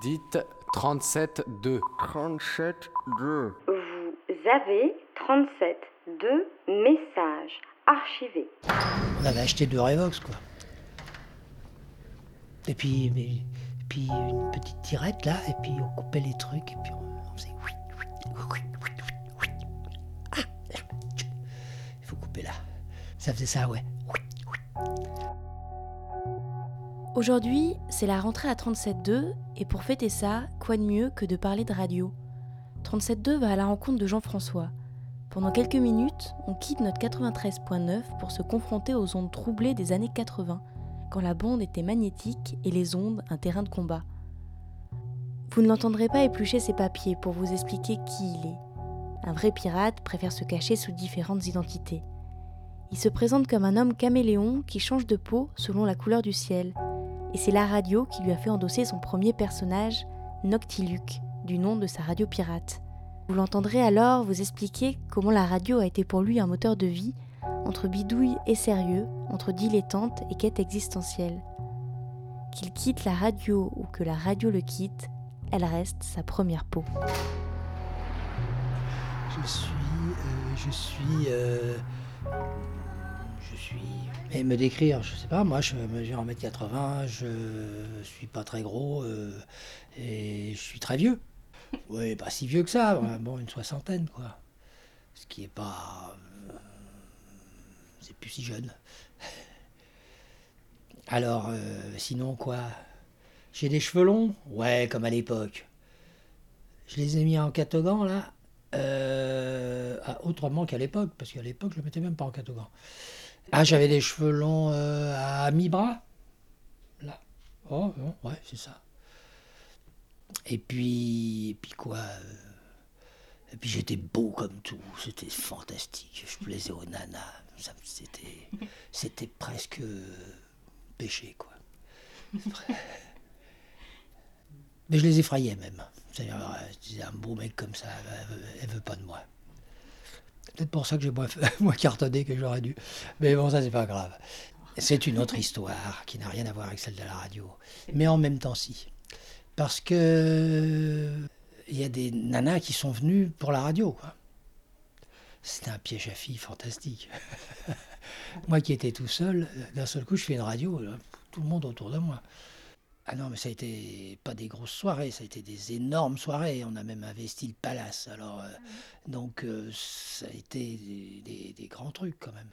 Dites 37-2. 37-2. Vous avez 37 deux messages archivés. On avait acheté deux Revox, quoi. Et puis, mais- et puis une petite tirette là, et puis on coupait les trucs, et puis on, on faisait. oui, oui, oui, oui, oui. Ah, tchou. Il faut couper là. Ça faisait ça, ouais. Oui, oui. Aujourd'hui, c'est la rentrée à 37.2 et pour fêter ça, quoi de mieux que de parler de radio? 37.2 va à la rencontre de Jean-François. Pendant quelques minutes, on quitte notre 93.9 pour se confronter aux ondes troublées des années 80, quand la bande était magnétique et les ondes un terrain de combat. Vous ne l'entendrez pas éplucher ses papiers pour vous expliquer qui il est. Un vrai pirate préfère se cacher sous différentes identités. Il se présente comme un homme caméléon qui change de peau selon la couleur du ciel et c'est la radio qui lui a fait endosser son premier personnage, Noctiluc, du nom de sa radio pirate. Vous l'entendrez alors vous expliquer comment la radio a été pour lui un moteur de vie, entre bidouille et sérieux, entre dilettante et quête existentielle. Qu'il quitte la radio ou que la radio le quitte, elle reste sa première peau. Je suis. euh, je suis. euh, je suis. Et me décrire, je sais pas, moi je mesure 1m80, je suis pas très gros euh, et je suis très vieux. Oui, pas si vieux que ça, bon, une soixantaine quoi. Ce qui est pas. euh, c'est plus si jeune. Alors, euh, sinon quoi? J'ai des cheveux longs? Ouais, comme à l'époque. Je les ai mis en catogan là, euh, autrement qu'à l'époque, parce qu'à l'époque, je ne le mettais même pas en catogan. Ah, j'avais des cheveux longs euh, à mi-bras. Là. Oh, non, ouais, c'est ça. Et puis, et puis quoi euh, Et puis j'étais beau comme tout, c'était fantastique. Je plaisais aux nanas. C'était, c'était presque euh, péché, quoi. Mais je les effrayais même. C'est-à-dire, je disais, un beau mec comme ça, elle, veut- elle veut pas de moi. Peut-être pour ça que j'ai moins, moins cartonné que j'aurais dû. Mais bon, ça, c'est pas grave. C'est une autre histoire qui n'a rien à voir avec celle de la radio. Mais en même temps, si. Parce que il y a des nanas qui sont venues pour la radio. C'était un piège à filles fantastique. moi qui étais tout seul, d'un seul coup, je fais une radio, tout le monde autour de moi. Ah non, mais ça a été pas des grosses soirées, ça a été des énormes soirées. On a même investi le palace. Alors, euh, donc, euh, ça a été des, des- des grands trucs quand même.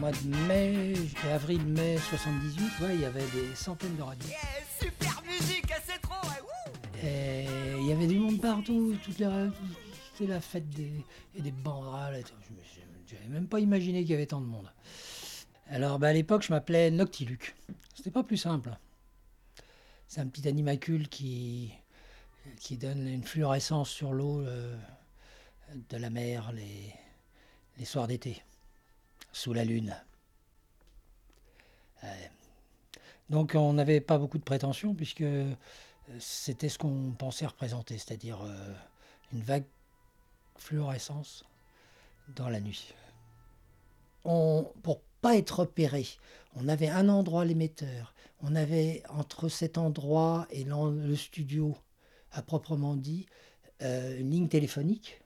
Mois de mai, avril-mai 78, ouais, il y avait des centaines de radios. Yeah, super musique, c'est trop. ouais. Et il y avait du monde partout, toutes les c'était la fête des, et des tout. Je J'avais même pas imaginé qu'il y avait tant de monde. Alors bah, à l'époque, je m'appelais Noctiluc. C'était pas plus simple. C'est un petit animacule qui, qui donne une fluorescence sur l'eau euh, de la mer les, les soirs d'été, sous la lune. Euh, donc on n'avait pas beaucoup de prétentions puisque euh, c'était ce qu'on pensait représenter, c'est-à-dire euh, une vague fluorescence dans la nuit. On, pour pas être repéré, on avait un endroit l'émetteur, on avait entre cet endroit et le studio, à proprement dit, une ligne téléphonique.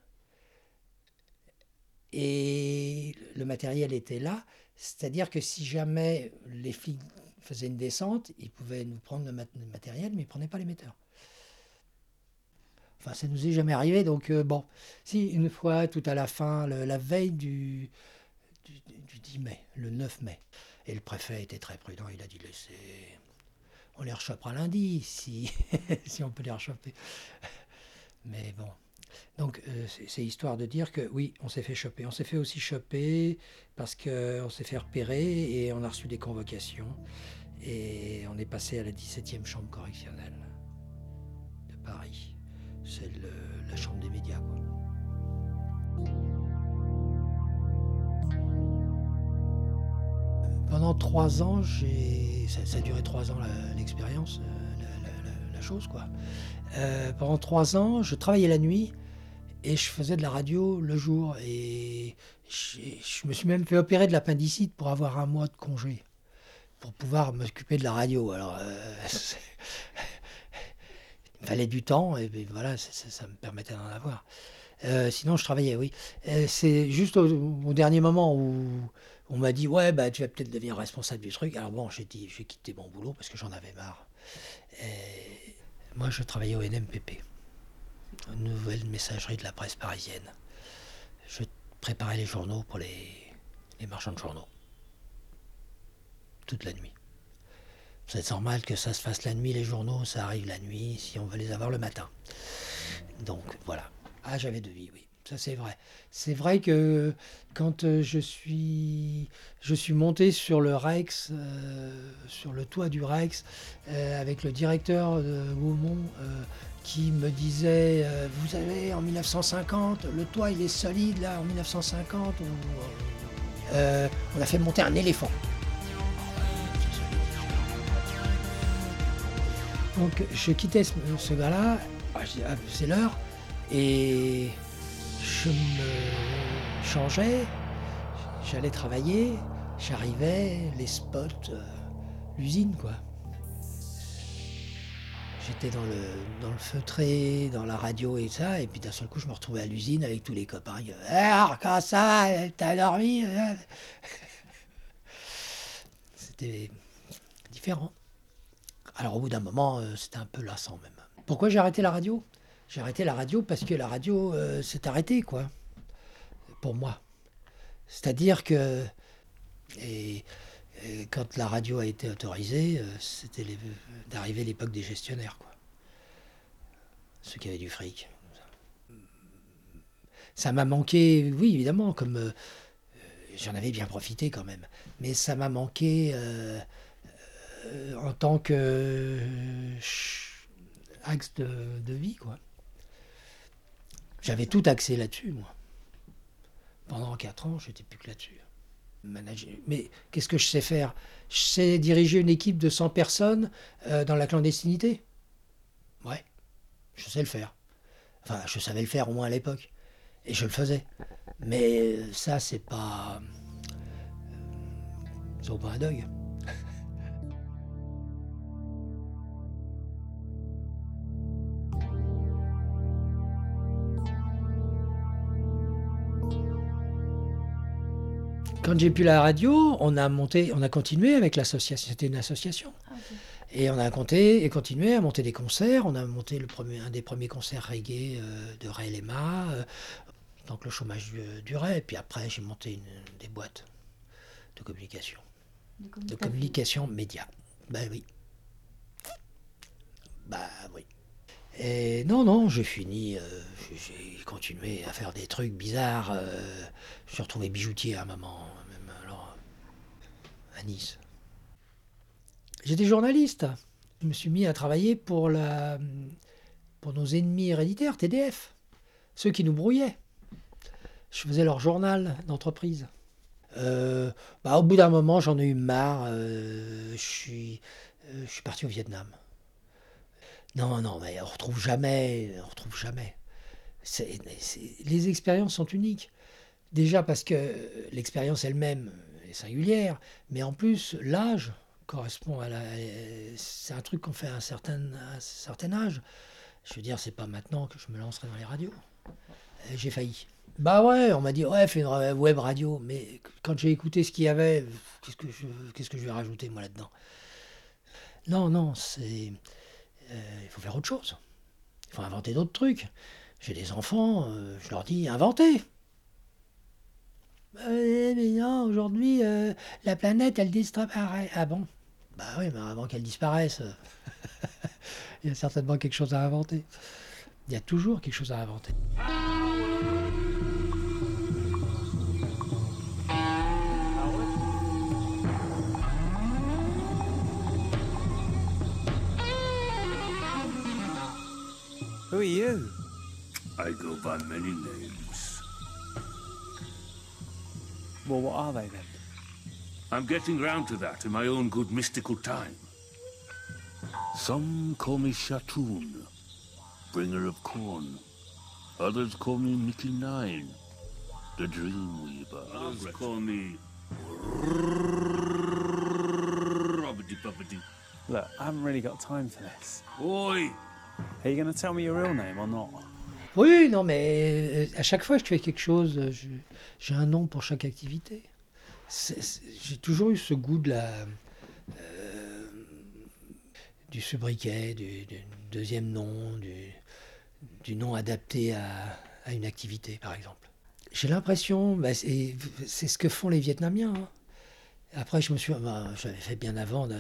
Et le matériel était là, c'est-à-dire que si jamais les flics il faisait une descente, il pouvait nous prendre le, mat- le matériel, mais il prenait pas l'émetteur. Enfin, ça nous est jamais arrivé, donc euh, bon. Si, une fois, tout à la fin, la veille du, du, du 10 mai, le 9 mai, et le préfet était très prudent, il a dit laissez, on les rechopera lundi, si, si on peut les rechoper. Mais bon. Donc, euh, c'est- histoire de dire que oui, on s'est fait choper. On s'est fait aussi choper parce qu'on s'est fait repérer et on a reçu des convocations. Et on est passé à la 17e chambre correctionnelle de Paris. C'est la chambre des médias. Pendant trois ans. Ça, ça a duré trois ans l'expérience, euh, la chose, quoi. Euh, pendant trois ans, je travaillais la nuit et je faisais de la radio le jour. Et je me suis même fait opérer de l'appendicite pour avoir un mois de congé, pour pouvoir m'occuper de la radio. Alors, euh, il fallait du temps et voilà, ça, me permettait d'en avoir. Euh, sinon, je travaillais, oui. Euh, c'est juste au, dernier moment où on m'a dit Ouais, bah, tu vas peut-être devenir responsable du truc. Alors bon, j'ai dit J'ai quitté mon boulot parce que j'en avais marre. Moi, je travaillais au NMPP, Nouvelle Messagerie de la Presse Parisienne. Je préparais les journaux pour les, les marchands de journaux. Toute la nuit. C'est normal que ça se fasse la nuit, les journaux, ça arrive la nuit, si on veut les avoir le matin. Donc voilà. Ah, j'avais de vie, oui. Ça, c'est vrai. C'est vrai que quand euh, je suis, je suis monté sur le Rex, euh, sur le toit du Rex, euh, avec le directeur de Gaumont, qui me disait euh, Vous savez, en 1950, le toit il est solide, là, en 1950, on, euh, on a fait monter un éléphant. Donc je quittais ce, gars-là, ah, je Ah, c'est l'heure, et je me changeais, j'allais travailler, j'arrivais, les spots, euh, l'usine quoi. J'étais dans le, dans le feutré, dans la radio et ça, et puis d'un seul coup je me retrouvais à l'usine avec tous les copains. Ils Eh, alors, comment ça va T'as dormi euh C'était différent. Alors au bout d'un moment, euh, c'était un peu lassant même. Pourquoi j'ai arrêté la radio? J'ai arrêté la radio parce que la radio euh, s'est arrêtée, quoi. Pour moi. C'est-à-dire que et, quand la radio a été autorisée, euh, c'était d'arriver l'époque des gestionnaires, quoi. Ceux qui avaient du fric. Ça m'a manqué, oui, évidemment, comme euh, j'en avais bien profité quand même. Mais ça m'a manqué euh, en tant que axe de, vie, quoi. J'avais tout axé là-dessus, moi. Pendant quatre ans, j'étais plus que là-dessus. Mais qu'est-ce que je sais faire? Je sais diriger une équipe de 100 personnes euh, dans la clandestinité Ouais, je sais le faire. Enfin, je savais le faire au moins à l'époque. Et je le faisais. Mais euh, ça, c'est pas. euh, Ça vaut pas un. Quand j'ai pu la radio, on a monté, on a continué avec l'association. C'était une association. Et on a compté et continué à monter des concerts. On a monté le premier, un des premiers concerts reggae euh, de Ray Lema, euh, tant que le chômage du- durait. Et puis après, j'ai monté une- des boîtes de communication. De communication média. Ben oui. Bah oui. Et non, non, j'ai fini, euh, j'ai- continué à faire des trucs bizarres. euh, je suis retrouvé bijoutier à un moment, même alors, à Nice. J'étais journaliste. Je me suis mis à travailler pour, la, pour nos ennemis héréditaires, TDF, ceux qui nous brouillaient. Je faisais leur journal d'entreprise. Euh, bah, au bout d'un moment, j'en ai eu marre. je, je suis parti au Vietnam. Non, non, mais on retrouve jamais, on retrouve jamais. Les expériences sont uniques. Déjà parce que l'expérience elle-même est singulière, mais en plus, l'âge correspond à la. C'est un truc qu'on fait à un certain, âge. Je veux dire, c'est pas maintenant que je me lancerai dans les radios. Euh, J'ai failli. Bah ouais, on m'a dit, ouais, fais une web radio. Mais quand j'ai écouté ce qu'il y avait, qu'est-ce que je, qu'est-ce que je vais rajouter, moi, là-dedans? Non, non, c'est. Euh, il faut faire autre chose. Il faut inventer d'autres trucs. J'ai des enfants, euh, je leur dis inventez. Euh, mais non, aujourd'hui, euh, la planète, elle disparaît. Ah bon? Bah oui, mais avant qu'elle disparaisse, il y a certainement quelque chose à inventer. Il y a toujours quelque chose à inventer. Who are you? I go by many names. Well, what are they then? I'm getting round to that in my own good mystical time. Some call me Shatoon, bringer of corn. Others call me Mickey Nine, the dream weaver. Others call me Robbity Puppety. Look, I haven't really got time for this. Oi! Are you going to tell me your real name or not? Oui, non, mais euh, à chaque fois que je fais quelque chose, j'ai un nom pour chaque activité. J'ai toujours eu ce goût de la, euh, du sobriquet, du, du deuxième nom, du, nom adapté à, une activité, par exemple. J'ai l'impression, bah, c'est ce que font les Vietnamiens. hein. Après, je me suis, bah, j'avais fait bien avant de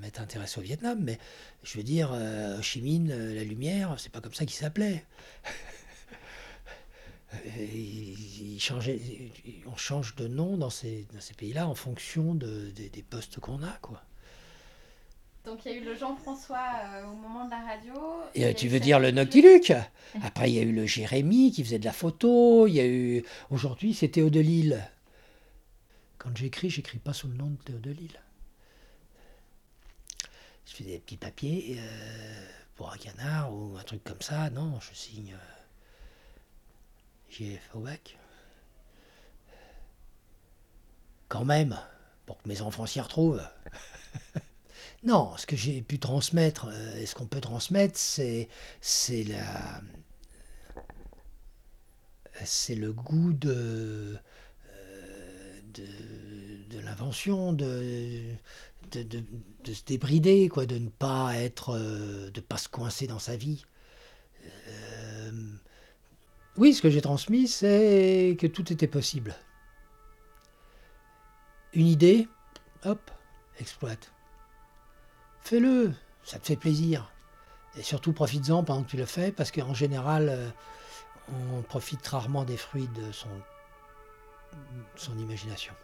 m'être intéressé au Vietnam, mais je veux dire, euh, Ho Chi Minh, euh, la lumière, c'est pas comme ça qu'il s'appelait. Il- il changeait- il- on change de nom dans ces, dans ces pays-là en fonction de- des- des postes qu'on a, quoi. Donc il y a eu le Jean-François euh, au moment de la radio. Et euh, tu eu veux dire le. Noctiluc? Après, il y a eu le Jérémy qui faisait de la photo. Il y a eu. Aujourd'hui, c'est Théo Delille. Quand j'écris, j'écris pas sous le nom de Théo Delille. Je fais des petits papiers euh, pour un canard ou un truc comme ça. Non, je signe euh, JF. Quand même, pour que mes enfants s'y retrouvent. Non, ce que j'ai pu transmettre, euh, et ce qu'on peut transmettre, c'est c'est la c'est le goût de de, l'invention, de se débrider, quoi, de ne pas être, euh, de pas se coincer dans sa vie. Euh, oui, ce que j'ai transmis, c'est que tout était possible. Une idée, hop, exploite. Fais-le, ça te fait plaisir. Et surtout, profites-en pendant que tu le fais, parce qu'en général, euh, on profite rarement des fruits de son, son imagination.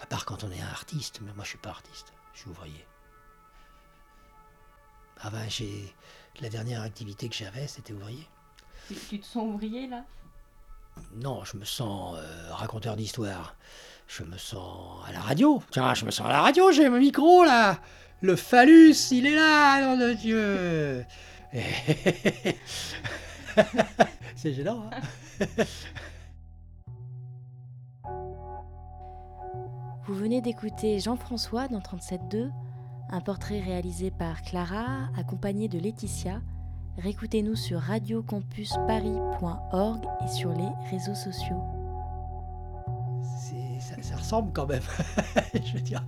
À part quand on est un artiste, mais moi je suis pas artiste, je suis ouvrier. Ah ben, j'ai la dernière activité que j'avais, c'était ouvrier. Tu, tu te sens ouvrier là? Non, je me sens euh, raconteur d'histoire. Je me sens à la radio. Tiens, je me sens à la radio, j'ai mon micro là. Le phallus, il est là, nom de Dieu. C'est gênant, hein? Vous venez d'écouter Jean-François dans 37.2, un portrait réalisé par Clara, accompagné de Laetitia. Réécoutez-nous sur radiocampusparis.org et sur les réseaux sociaux. Ça ressemble quand même. je veux dire,